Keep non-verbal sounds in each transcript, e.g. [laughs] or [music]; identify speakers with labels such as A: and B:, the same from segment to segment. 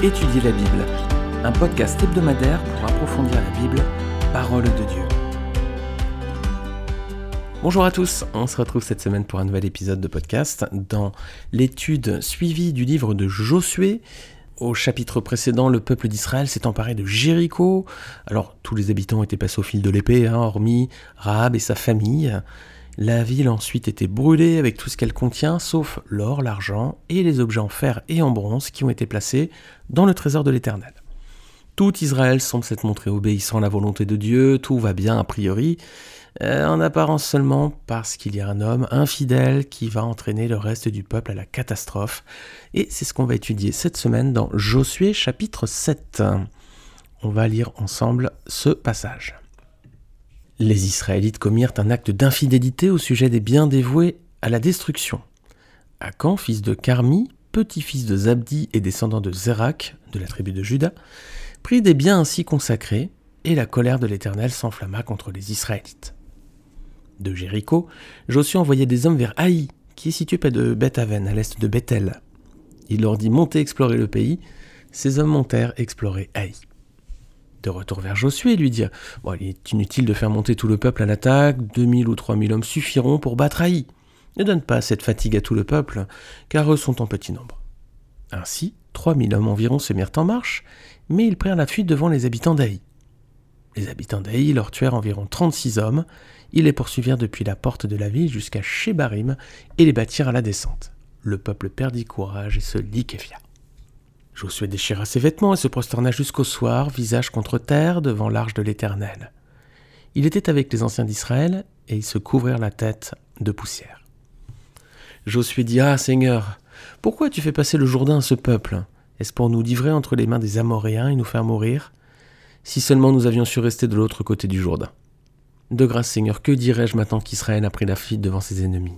A: Étudier la Bible, un podcast hebdomadaire pour approfondir la Bible, parole de Dieu. Bonjour à tous, on se retrouve cette semaine pour un nouvel épisode de podcast dans l'étude suivie du livre de Josué. Au chapitre précédent, le peuple d'Israël s'est emparé de Jéricho. Alors, tous les habitants étaient passés au fil de l'épée, hein, hormis Rahab et sa famille. La ville ensuite était brûlée avec tout ce qu'elle contient, sauf l'or, l'argent et les objets en fer et en bronze qui ont été placés dans le trésor de l'Éternel. Tout Israël semble s'être montré obéissant à la volonté de Dieu, tout va bien a priori, euh, en apparence seulement parce qu'il y a un homme infidèle qui va entraîner le reste du peuple à la catastrophe. Et c'est ce qu'on va étudier cette semaine dans Josué chapitre 7. On va lire ensemble ce passage. Les Israélites commirent un acte d'infidélité au sujet des biens dévoués à la destruction. Akan, fils de Carmi, petit-fils de Zabdi et descendant de Zérak, de la tribu de Juda, prit des biens ainsi consacrés, et la colère de l'Éternel s'enflamma contre les Israélites. De Jéricho, Josué envoyait des hommes vers Haï, qui est situé près de Beth-Aven, à l'est de Bethel. Il leur dit Montez explorer le pays. Ces hommes montèrent explorer Haï de retour vers Josué et lui dire bon, Il est inutile de faire monter tout le peuple à l'attaque, 2000 ou 3000 hommes suffiront pour battre Haï. Ne donne pas cette fatigue à tout le peuple, car eux sont en petit nombre. Ainsi, 3000 hommes environ se mirent en marche, mais ils prirent la fuite devant les habitants d'Aï. Les habitants d'Aï leur tuèrent environ 36 hommes, ils les poursuivirent depuis la porte de la ville jusqu'à Shebarim et les battirent à la descente. Le peuple perdit courage et se liquéfia. Josué déchira ses vêtements et se prosterna jusqu'au soir, visage contre terre, devant l'arche de l'Éternel. Il était avec les anciens d'Israël, et ils se couvrirent la tête de poussière. Josué dit Ah, Seigneur, pourquoi tu fais passer le Jourdain à ce peuple? Est-ce pour nous livrer entre les mains des Amoréens et nous faire mourir? Si seulement nous avions su rester de l'autre côté du Jourdain. De grâce, Seigneur, que dirais-je maintenant qu'Israël a pris la fuite devant ses ennemis?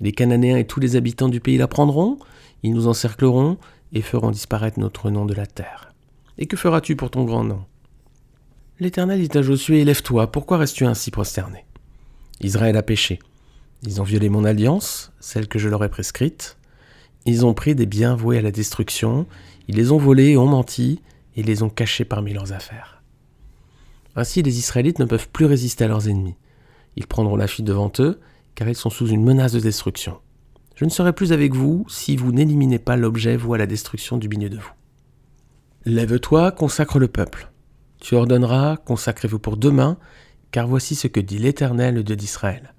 A: Les Cananéens et tous les habitants du pays la prendront, ils nous encercleront, et feront disparaître notre nom de la terre. Et que feras-tu pour ton grand nom? L'Éternel dit à Josué, Élève-toi, pourquoi restes-tu ainsi prosterné? Israël a péché. Ils ont violé mon alliance, celle que je leur ai prescrite. Ils ont pris des biens voués à la destruction, ils les ont volés ont menti, et les ont cachés parmi leurs affaires. Ainsi les Israélites ne peuvent plus résister à leurs ennemis. Ils prendront la fuite devant eux, car ils sont sous une menace de destruction. Je ne serai plus avec vous si vous n'éliminez pas l'objet voué à la destruction du milieu de vous. Lève-toi, consacre le peuple. Tu ordonneras, consacrez-vous pour demain, car voici ce que dit l'Éternel, le Dieu d'Israël.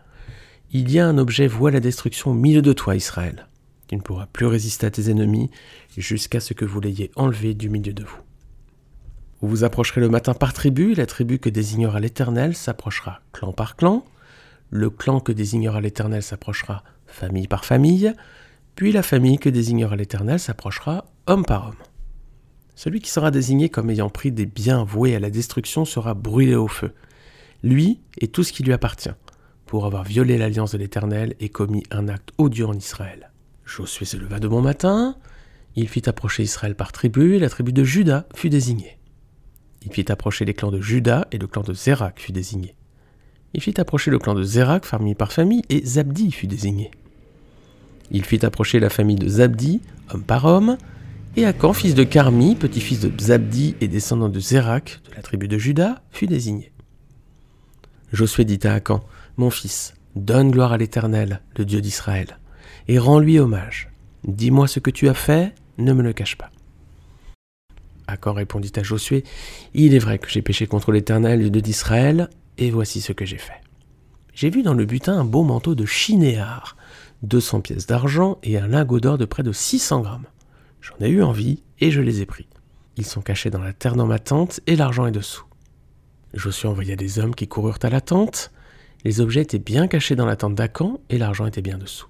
A: Il y a un objet voué à la destruction au milieu de toi, Israël. Tu ne pourras plus résister à tes ennemis jusqu'à ce que vous l'ayez enlevé du milieu de vous. Vous vous approcherez le matin par tribu, la tribu que désignera l'Éternel s'approchera clan par clan, le clan que désignera l'Éternel s'approchera famille par famille, puis la famille que désignera l'Éternel s'approchera homme par homme. Celui qui sera désigné comme ayant pris des biens voués à la destruction sera brûlé au feu, lui et tout ce qui lui appartient, pour avoir violé l'alliance de l'Éternel et commis un acte odieux en Israël. Josué se leva de bon matin, il fit approcher Israël par tribu, et la tribu de Juda fut désignée. Il fit approcher les clans de Juda, et le clan de Zérak fut désigné. Il fit approcher le clan de Zérak, famille par famille, et Zabdi fut désigné. Il fit approcher la famille de Zabdi, homme par homme, et Akan, fils de Carmi, petit-fils de Zabdi et descendant de Zérak, de la tribu de Juda, fut désigné. Josué dit à Akan, Mon fils, donne gloire à l'Éternel, le Dieu d'Israël, et rends-lui hommage. Dis-moi ce que tu as fait, ne me le cache pas. Akan répondit à Josué, Il est vrai que j'ai péché contre l'Éternel, le Dieu d'Israël, et voici ce que j'ai fait. J'ai vu dans le butin un beau manteau de chinéar, 200 pièces d'argent et un lingot d'or de près de 600 grammes. J'en ai eu envie et je les ai pris. Ils sont cachés dans la terre dans ma tente et l'argent est dessous. Josué envoya des hommes qui coururent à la tente. Les objets étaient bien cachés dans la tente d'Acan et l'argent était bien dessous.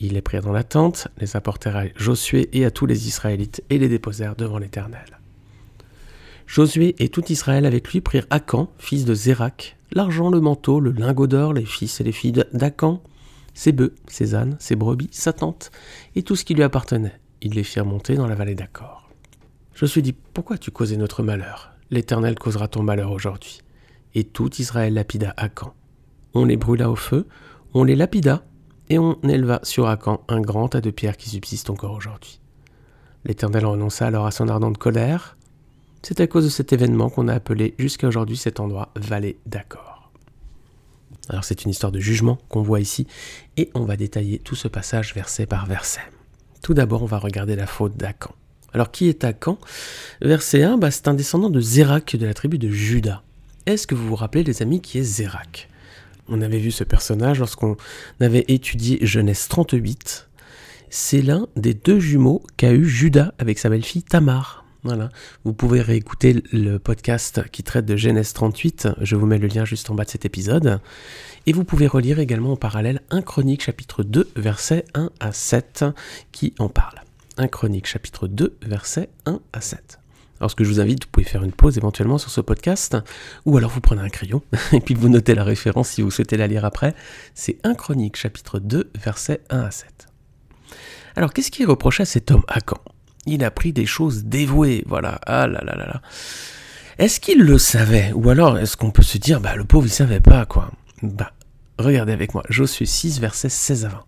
A: Ils les prirent dans la tente, les apportèrent à Josué et à tous les Israélites et les déposèrent devant l'Éternel. Josué et tout Israël avec lui prirent Acan, fils de Zérak, l'argent, le manteau, le lingot d'or, les fils et les filles d'Acan, ses bœufs, ses ânes, ses brebis, sa tente, et tout ce qui lui appartenait. Ils les firent monter dans la vallée d'Accor. Je suis dit, pourquoi tu causais notre malheur? L'Éternel causera ton malheur aujourd'hui. Et tout Israël lapida Acan. On les brûla au feu, on les lapida, et on éleva sur Acan un grand tas de pierres qui subsistent encore aujourd'hui. L'Éternel renonça alors à son ardente colère. C'est à cause de cet événement qu'on a appelé jusqu'à aujourd'hui cet endroit Vallée d'Accord. Alors c'est une histoire de jugement qu'on voit ici, et on va détailler tout ce passage verset par verset. Tout d'abord, on va regarder la faute d'Acan. Alors qui est Acan Verset 1, bah, c'est un descendant de Zérak de la tribu de Juda. Est-ce que vous vous rappelez les amis qui est Zérak? On avait vu ce personnage lorsqu'on avait étudié Genèse 38. C'est l'un des deux jumeaux qu'a eu Judas avec sa belle-fille Tamar. Voilà. Vous pouvez réécouter le podcast qui traite de Genèse 38. Je vous mets le lien juste en bas de cet épisode. Et vous pouvez relire également en parallèle un Chronique chapitre 2, versets 1 à 7 qui en parle. Un Chronique chapitre 2, versets 1 à 7. Alors ce que je vous invite, vous pouvez faire une pause éventuellement sur ce podcast, ou alors vous prenez un crayon, [laughs] et puis vous notez la référence si vous souhaitez la lire après. C'est 1 Chronique chapitre 2, versets 1 à 7. Alors qu'est-ce qui est reproché à cet homme? Akan Il a pris des choses dévouées, voilà. Ah là là là là. Est-ce qu'il le savait? Ou alors est-ce qu'on peut se dire, bah le pauvre il savait pas quoi? Bah regardez avec moi, Josué 6, versets 16 à 20.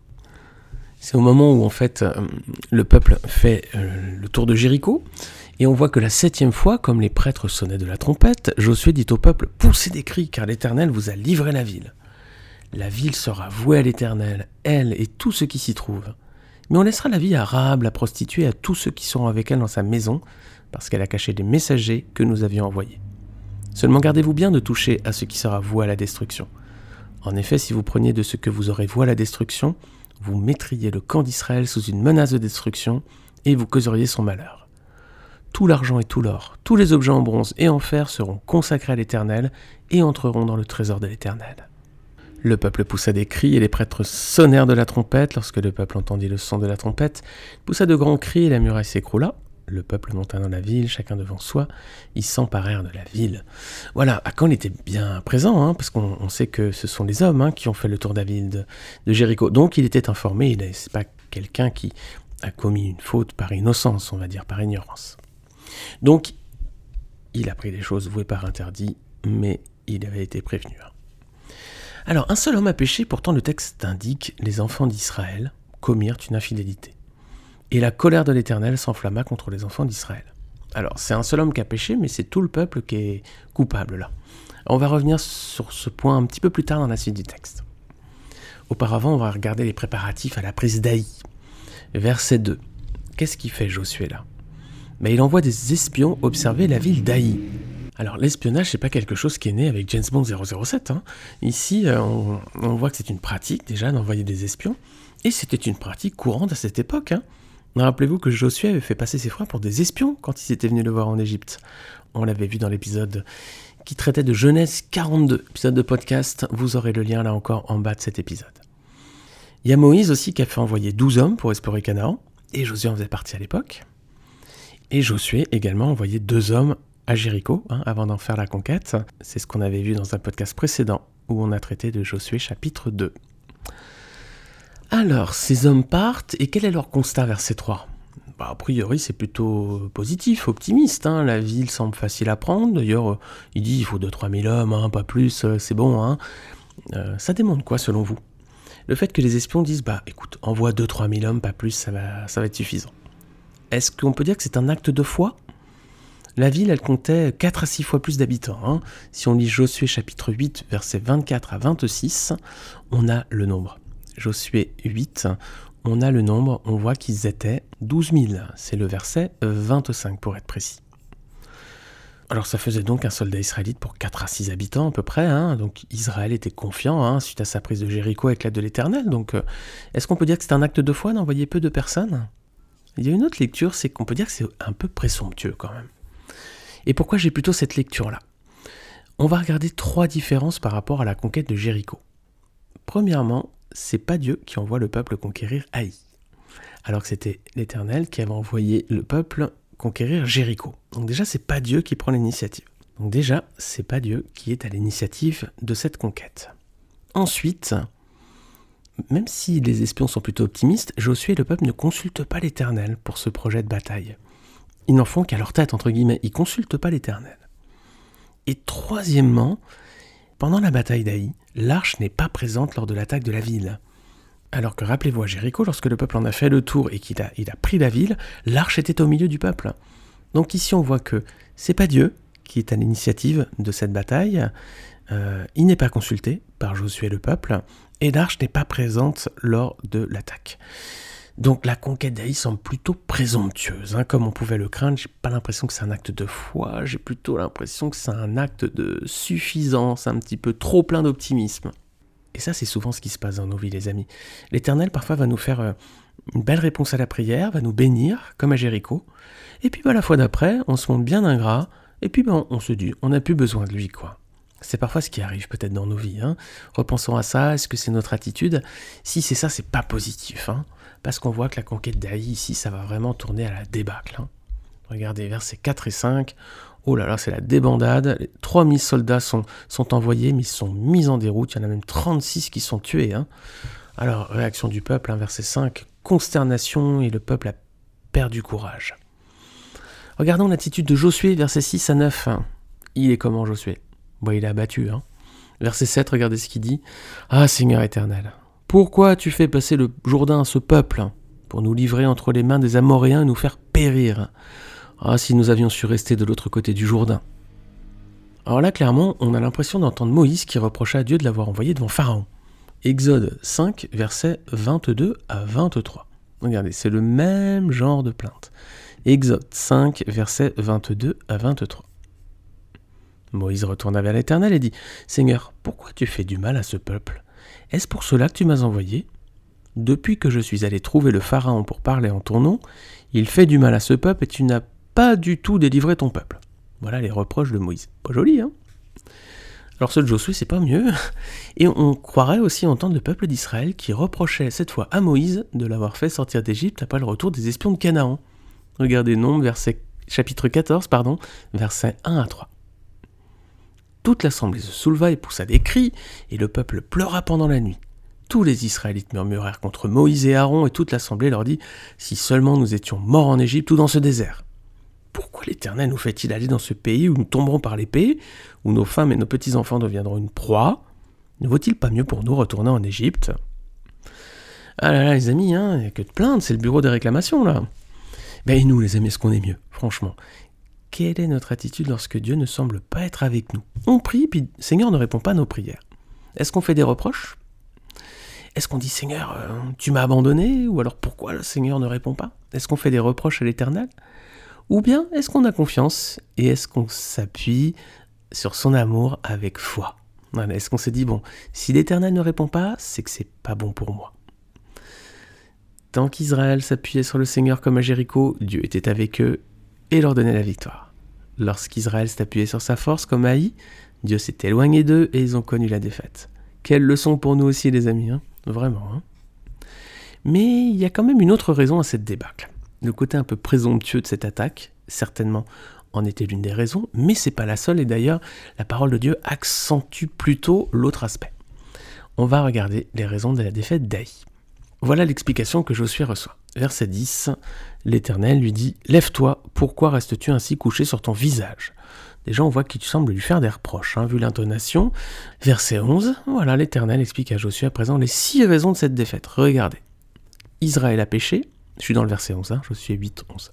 A: C'est au moment où en fait euh, le peuple fait euh, le tour de Jéricho et on voit que la septième fois, comme les prêtres sonnaient de la trompette, Josué dit au peuple Poussez des cris, car l'Éternel vous a livré la ville. La ville sera vouée à l'Éternel, elle et tout ce qui s'y trouve. Mais on laissera la vie à Rahab, la prostituée, à tous ceux qui seront avec elle dans sa maison, parce qu'elle a caché des messagers que nous avions envoyés. Seulement gardez-vous bien de toucher à ce qui sera voué à la destruction. En effet, si vous preniez de ce que vous aurez voué à la destruction, vous mettriez le camp d'Israël sous une menace de destruction, et vous causeriez son malheur tout l'argent et tout l'or, tous les objets en bronze et en fer seront consacrés à l'Éternel et entreront dans le trésor de l'Éternel. Le peuple poussa des cris et les prêtres sonnèrent de la trompette. Lorsque le peuple entendit le son de la trompette, poussa de grands cris et la muraille s'écroula. Le peuple monta dans la ville, chacun devant soi. Ils s'emparèrent de la ville. Voilà, Akan était bien présent, hein, parce qu'on sait que ce sont les hommes hein, qui ont fait le tour de la ville de, de Jéricho. Donc il était informé, il n'est pas quelqu'un qui a commis une faute par innocence, on va dire, par ignorance. Donc, il a pris des choses vouées par interdit, mais il avait été prévenu. Alors, un seul homme a péché, pourtant le texte indique les enfants d'Israël commirent une infidélité. Et la colère de l'Éternel s'enflamma contre les enfants d'Israël. Alors, c'est un seul homme qui a péché, mais c'est tout le peuple qui est coupable là. On va revenir sur ce point un petit peu plus tard dans la suite du texte. Auparavant, on va regarder les préparatifs à la prise d'Aï. Verset 2. Qu'est-ce qui fait Josué là? Mais il envoie des espions observer la ville d'Aï. Alors l'espionnage, c'est pas quelque chose qui est né avec James Bond 007. Hein. Ici, euh, on, voit que c'est une pratique déjà d'envoyer des espions, et c'était une pratique courante à cette époque. Hein. Rappelez-vous que Josué avait fait passer ses frères pour des espions quand ils étaient venus le voir en Égypte. On l'avait vu dans l'épisode qui traitait de Genèse 42, épisode de podcast. Vous aurez le lien là encore en bas de cet épisode. Il y a Moïse aussi qui a fait envoyer 12 hommes pour explorer Canaan, et Josué en faisait partie à l'époque. Et Josué également envoyé deux hommes à Jéricho hein, avant d'en faire la conquête. C'est ce qu'on avait vu dans un podcast précédent où on a traité de Josué chapitre 2. Alors, ces hommes partent et quel est leur constat verset 3 bah, A priori, c'est plutôt positif, optimiste. Hein. La ville semble facile à prendre. D'ailleurs, il dit il faut 2-3 000 hommes, hein, pas plus, euh, c'est bon. Hein. Euh, ça démontre quoi selon vous? Le fait que les espions disent bah écoute, envoie 2-3 000 hommes, pas plus, ça va, ça va être suffisant. Est-ce qu'on peut dire que c'est un acte de foi? La ville, elle comptait 4 à 6 fois plus d'habitants. Hein. Si on lit Josué chapitre 8, versets 24 à 26, on a le nombre. Josué 8, on a le nombre, on voit qu'ils étaient 12 000. C'est le verset 25 pour être précis. Alors ça faisait donc un soldat israélite pour 4 à 6 habitants à peu près. Hein. Donc Israël était confiant hein, suite à sa prise de Jéricho avec l'aide de l'Éternel. Donc euh, est-ce qu'on peut dire que c'est un acte de foi d'envoyer peu de personnes? Il y a une autre lecture, c'est qu'on peut dire que c'est un peu présomptueux quand même. Et pourquoi j'ai plutôt cette lecture-là? On va regarder trois différences par rapport à la conquête de Jéricho. Premièrement, c'est pas Dieu qui envoie le peuple conquérir Haï, alors que c'était l'Éternel qui avait envoyé le peuple conquérir Jéricho. Donc déjà, c'est pas Dieu qui prend l'initiative. Donc déjà, c'est pas Dieu qui est à l'initiative de cette conquête. Ensuite, même si les espions sont plutôt optimistes, Josué et le peuple ne consultent pas l'Éternel pour ce projet de bataille. Ils n'en font qu'à leur tête, entre guillemets, ils consultent pas l'Éternel. Et troisièmement, pendant la bataille d'Aï, l'arche n'est pas présente lors de l'attaque de la ville. Alors que rappelez-vous à Jéricho, lorsque le peuple en a fait le tour et qu'il a, pris la ville, l'arche était au milieu du peuple. Donc ici on voit que c'est pas Dieu qui est à l'initiative de cette bataille, euh, il n'est pas consulté par Josué le peuple, et l'arche n'est pas présente lors de l'attaque. Donc la conquête d'Aï semble plutôt présomptueuse, hein, comme on pouvait le craindre. J'ai pas l'impression que c'est un acte de foi, j'ai plutôt l'impression que c'est un acte de suffisance, un petit peu trop plein d'optimisme. Et ça, c'est souvent ce qui se passe dans nos vies, les amis. L'Éternel parfois va nous faire euh, une belle réponse à la prière, va nous bénir, comme à Jéricho. Et puis bah, la fois d'après, on se montre bien ingrat, et puis ben, on se dit, on n'a plus besoin de lui, quoi. C'est parfois ce qui arrive peut-être dans nos vies. Hein. Repensons à ça, est-ce que c'est notre attitude? Si c'est ça, c'est pas positif. Hein, parce qu'on voit que la conquête d'Aï, ici, ça va vraiment tourner à la débâcle. Hein. Regardez, versets 4 et 5. Oh là là, c'est la débandade. 3000 soldats sont, envoyés, mais ils sont mis en déroute. Il y en a même 36 qui sont tués. Alors, réaction du peuple, verset 5. Consternation et le peuple a perdu courage. Regardons l'attitude de Josué, versets 6 à 9. Il est comment Josué? Bon, il est abattu. Hein. Verset 7, regardez ce qu'il dit. Ah Seigneur éternel, pourquoi tu fais passer le Jourdain à ce peuple pour nous livrer entre les mains des Amoréens et nous faire périr? Ah, si nous avions su rester de l'autre côté du Jourdain. Alors là, clairement, on a l'impression d'entendre Moïse qui reprocha à Dieu de l'avoir envoyé devant Pharaon. Exode 5, versets 22 à 23. Regardez, c'est le même genre de plainte. Exode 5, versets 22 à 23. Moïse retourna vers l'Éternel et dit, Seigneur, pourquoi tu fais du mal à ce peuple? Est-ce pour cela que tu m'as envoyé? Depuis que je suis allé trouver le Pharaon pour parler en ton nom, il fait du mal à ce peuple et tu n'as pas du tout délivré ton peuple. Voilà les reproches de Moïse. Pas joli, hein? Alors ce Josué, c'est pas mieux. [laughs] Et on croirait aussi entendre le peuple d'Israël qui reprochait cette fois à Moïse de l'avoir fait sortir d'Égypte après le retour des espions de Canaan. Regardez Nombre, chapitre 14, pardon, versets 1 à 3. Toute l'assemblée se souleva et poussa des cris, et le peuple pleura pendant la nuit. Tous les Israélites murmurèrent contre Moïse et Aaron, et toute l'assemblée leur dit Si seulement nous étions morts en Égypte ou dans ce désert. Pourquoi l'Éternel nous fait-il aller dans ce pays où nous tomberons par l'épée, où nos femmes et nos petits-enfants deviendront une proie? Ne vaut-il pas mieux pour nous retourner en Égypte? Ah là là, les amis, hein, il n'y a que de plaindre, c'est le bureau des réclamations là. Ben nous, les amis, est-ce qu'on est mieux, franchement Quelle est notre attitude lorsque Dieu ne semble pas être avec nous? On prie, puis Seigneur ne répond pas à nos prières. Est-ce qu'on fait des reproches? Est-ce qu'on dit Seigneur, euh, tu m'as abandonné? Ou alors pourquoi le Seigneur ne répond pas? Est-ce qu'on fait des reproches à l'Éternel? Ou bien est-ce qu'on a confiance et est-ce qu'on s'appuie sur son amour avec foi? Est-ce qu'on se dit, bon, si l'Éternel ne répond pas, c'est que c'est pas bon pour moi. Tant qu'Israël s'appuyait sur le Seigneur comme à Jéricho, Dieu était avec eux et leur donnait la victoire. Lorsqu'Israël s'appuyait sur sa force comme Haï, Dieu s'est éloigné d'eux et ils ont connu la défaite. Quelle leçon pour nous aussi, les amis, hein vraiment. Hein Mais il y a quand même une autre raison à cette débâcle. Le côté un peu présomptueux de cette attaque, certainement en était l'une des raisons, mais c'est pas la seule, et d'ailleurs, la parole de Dieu accentue plutôt l'autre aspect. On va regarder les raisons de la défaite d'Aï. Voilà l'explication que Josué reçoit. Verset 10, l'Éternel lui dit Lève-toi, pourquoi restes-tu ainsi couché sur ton visage? Déjà, on voit qu'il semble lui faire des reproches, hein, vu l'intonation. Verset 11, voilà, l'Éternel explique à Josué à présent les six raisons de cette défaite. Regardez. Israël a péché, je suis dans le verset 11, hein, Josué 8, 11.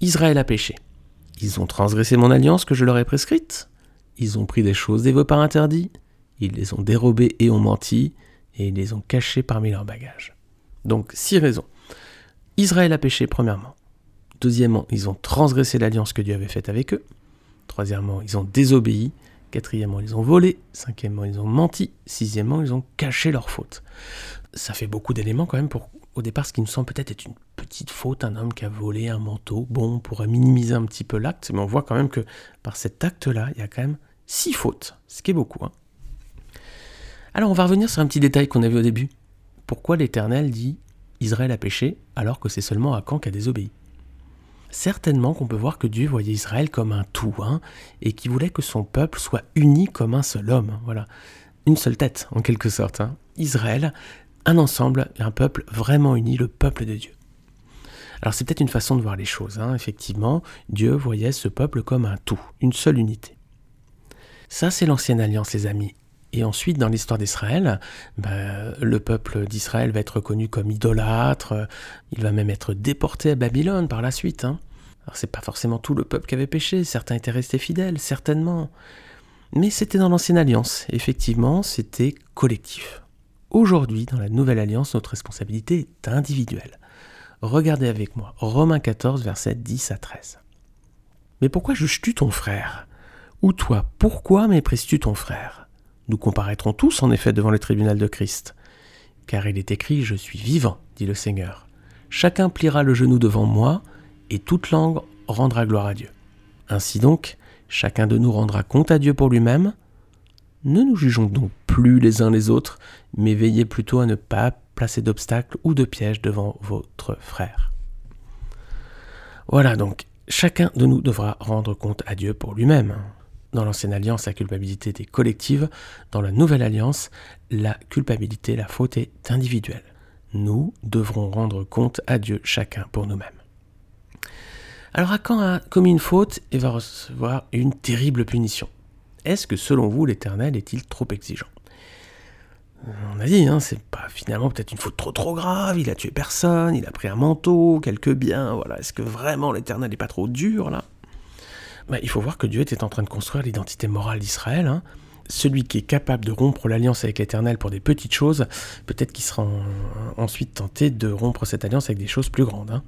A: Israël a péché. Ils ont transgressé mon alliance que je leur ai prescrite. Ils ont pris des choses des vœux par interdit. Ils les ont dérobées et ont menti. Et ils les ont cachées parmi leurs bagages. Donc, six raisons. Israël a péché, premièrement. Deuxièmement, ils ont transgressé l'alliance que Dieu avait faite avec eux. Troisièmement, ils ont désobéi. Quatrièmement, ils ont volé. Cinquièmement, ils ont menti. Sixièmement, ils ont caché leur faute. Ça fait beaucoup d'éléments quand même pour, au départ, ce qui nous semble peut-être être une petite faute, un homme qui a volé un manteau. Bon, on pourrait minimiser un petit peu l'acte, mais on voit quand même que par cet acte-là, il y a quand même six fautes, ce qui est beaucoup. Hein. Alors, on va revenir sur un petit détail qu'on a vu au début pourquoi l'Éternel dit Israël a péché alors que c'est seulement Akan qui a désobéi Certainement qu'on peut voir que Dieu voyait Israël comme un tout, hein, et qui voulait que son peuple soit uni comme un seul homme. Voilà, une seule tête en quelque sorte. Hein. Israël, un ensemble, un peuple vraiment uni, le peuple de Dieu. Alors c'est peut-être une façon de voir les choses. Hein. Effectivement, Dieu voyait ce peuple comme un tout, une seule unité. Ça, c'est l'ancienne alliance, les amis. Et ensuite, dans l'histoire d'Israël, bah, le peuple d'Israël va être reconnu comme idolâtre, il va même être déporté à Babylone par la suite. Hein. Alors c'est pas forcément tout le peuple qui avait péché, certains étaient restés fidèles, certainement. Mais c'était dans l'ancienne alliance, effectivement, c'était collectif. Aujourd'hui, dans la nouvelle alliance, notre responsabilité est individuelle. Regardez avec moi, Romains 14, versets 10 à 13. Mais pourquoi juges-tu ton frère? Ou toi, pourquoi méprises-tu ton frère? Nous comparaîtrons tous en effet devant le tribunal de Christ. Car il est écrit, Je suis vivant, dit le Seigneur. Chacun pliera le genou devant moi, et toute langue rendra gloire à Dieu. Ainsi donc, chacun de nous rendra compte à Dieu pour lui-même. Ne nous jugeons donc plus les uns les autres, mais veillez plutôt à ne pas placer d'obstacles ou de pièges devant votre frère. Voilà donc, chacun de nous devra rendre compte à Dieu pour lui-même. Dans l'ancienne alliance, la culpabilité était collective. Dans la nouvelle alliance, la culpabilité, la faute est individuelle. Nous devrons rendre compte à Dieu chacun pour nous-mêmes. Alors quand a commis une faute et va recevoir une terrible punition? Est-ce que selon vous l'Éternel est-il trop exigeant? On a dit, hein, c'est pas finalement peut-être une faute trop trop grave, il a tué personne, il a pris un manteau, quelques biens, voilà. Est-ce que vraiment l'Éternel n'est pas trop dur là? Bah, Il faut voir que Dieu était en train de construire l'identité morale d'Israël. Hein. Celui qui est capable de rompre l'alliance avec l'Éternel pour des petites choses, peut-être qu'il sera ensuite tenté de rompre cette alliance avec des choses plus grandes. Hein.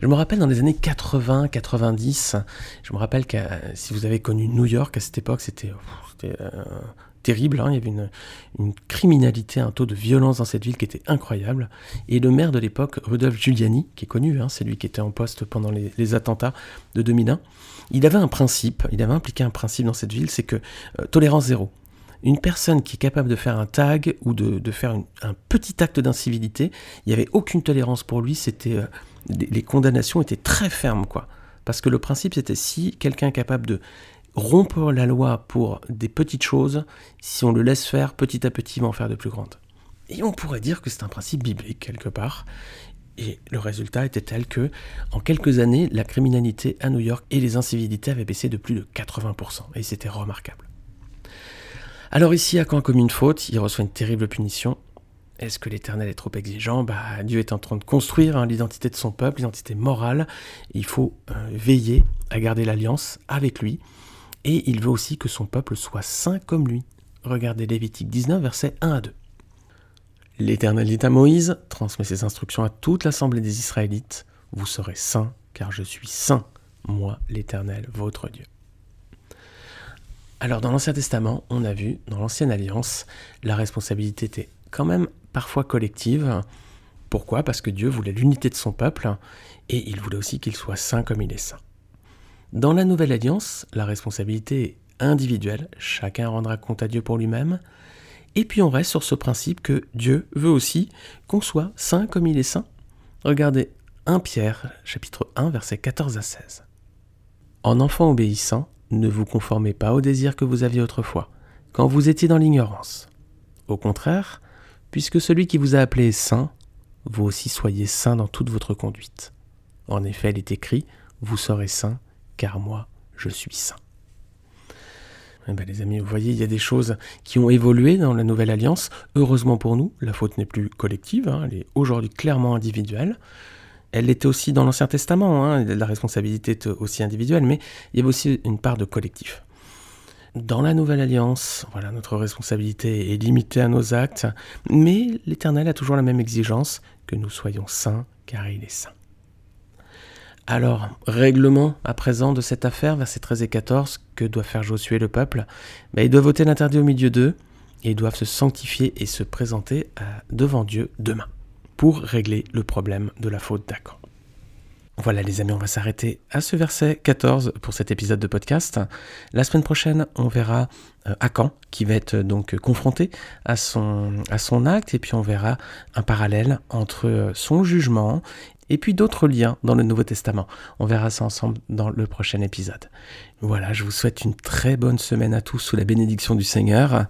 A: Je me rappelle dans les années 80, 90, je me rappelle que si vous avez connu New York à cette époque, c'était euh, terrible. Hein. il y avait une, criminalité, un taux de violence dans cette ville qui était incroyable. Et le maire de l'époque, Rudolf Giuliani, qui est connu, c'est lui qui était en poste pendant les, attentats de 2001, il avait un principe, il avait impliqué un principe dans cette ville, c'est que euh, tolérance zéro. Une personne qui est capable de faire un tag ou de, faire un petit acte d'incivilité, il n'y avait aucune tolérance pour lui, c'était les, condamnations étaient très fermes, quoi. Parce que le principe, c'était si quelqu'un est capable de rompre la loi pour des petites choses, si on le laisse faire, petit à petit, il va en faire de plus grandes. Et on pourrait dire que c'est un principe biblique, quelque part. Et le résultat était tel que, en quelques années, la criminalité à New York et les incivilités avaient baissé de plus de 80%. Et c'était remarquable. Alors ici, à quand comme une faute, il reçoit une terrible punition. Est-ce que l'Éternel est trop exigeant? Bah, Dieu est en train de construire hein, l'identité de son peuple, l'identité morale. Il faut euh, veiller à garder l'alliance avec lui. Et il veut aussi que son peuple soit saint comme lui. Regardez Lévitique 19, versets 1 à 2. L'Éternel dit à Moïse, transmet ses instructions à toute l'assemblée des Israélites. Vous serez saints, car je suis saint, moi l'Éternel, votre Dieu. Alors dans l'Ancien Testament, on a vu, dans l'Ancienne Alliance, la responsabilité était quand même parfois collective. Pourquoi? Parce que Dieu voulait l'unité de son peuple et il voulait aussi qu'il soit saint comme il est saint. Dans la nouvelle alliance, la responsabilité est individuelle, chacun rendra compte à Dieu pour lui-même, et puis on reste sur ce principe que Dieu veut aussi qu'on soit saint comme il est saint. Regardez 1 Pierre, chapitre 1, versets 14 à 16. En enfant obéissant, ne vous conformez pas aux désirs que vous aviez autrefois, quand vous étiez dans l'ignorance. Au contraire, puisque celui qui vous a appelé est saint, vous aussi soyez saint dans toute votre conduite. En effet, il est écrit, vous serez saints, car moi, je suis saint. Eh ben, les amis, vous voyez, il y a des choses qui ont évolué dans la nouvelle alliance. Heureusement pour nous, la faute n'est plus collective, hein, elle est aujourd'hui clairement individuelle. Elle l'était aussi dans l'Ancien Testament, hein, la responsabilité est aussi individuelle, mais il y avait aussi une part de collectif. Dans la nouvelle alliance, voilà, notre responsabilité est limitée à nos actes, mais l'Éternel a toujours la même exigence, que nous soyons saints, car il est saint. Alors, règlement à présent de cette affaire, versets 13 et 14, que doit faire Josué le peuple? Ben, Ils doivent voter l'interdit au milieu d'eux, et ils doivent se sanctifier et se présenter devant Dieu demain, pour régler le problème de la faute d'Acan. Voilà les amis, on va s'arrêter à ce verset 14 pour cet épisode de podcast. La semaine prochaine, on verra euh, Akan qui va être donc confronté à son, à son acte et puis on verra un parallèle entre euh, son jugement et puis d'autres liens dans le Nouveau Testament. On verra ça ensemble dans le prochain épisode. Voilà, je vous souhaite une très bonne semaine à tous sous la bénédiction du Seigneur.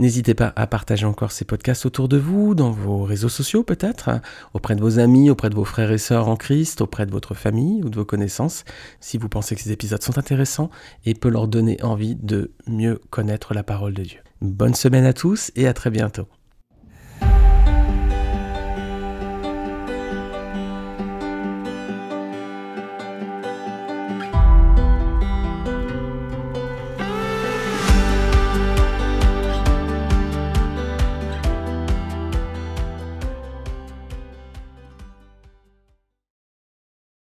A: N'hésitez pas à partager encore ces podcasts autour de vous, dans vos réseaux sociaux peut-être, auprès de vos amis, auprès de vos frères et sœurs en Christ, auprès de votre famille ou de vos connaissances, si vous pensez que ces épisodes sont intéressants et peut leur donner envie de mieux connaître la parole de Dieu. Bonne semaine à tous et à très bientôt.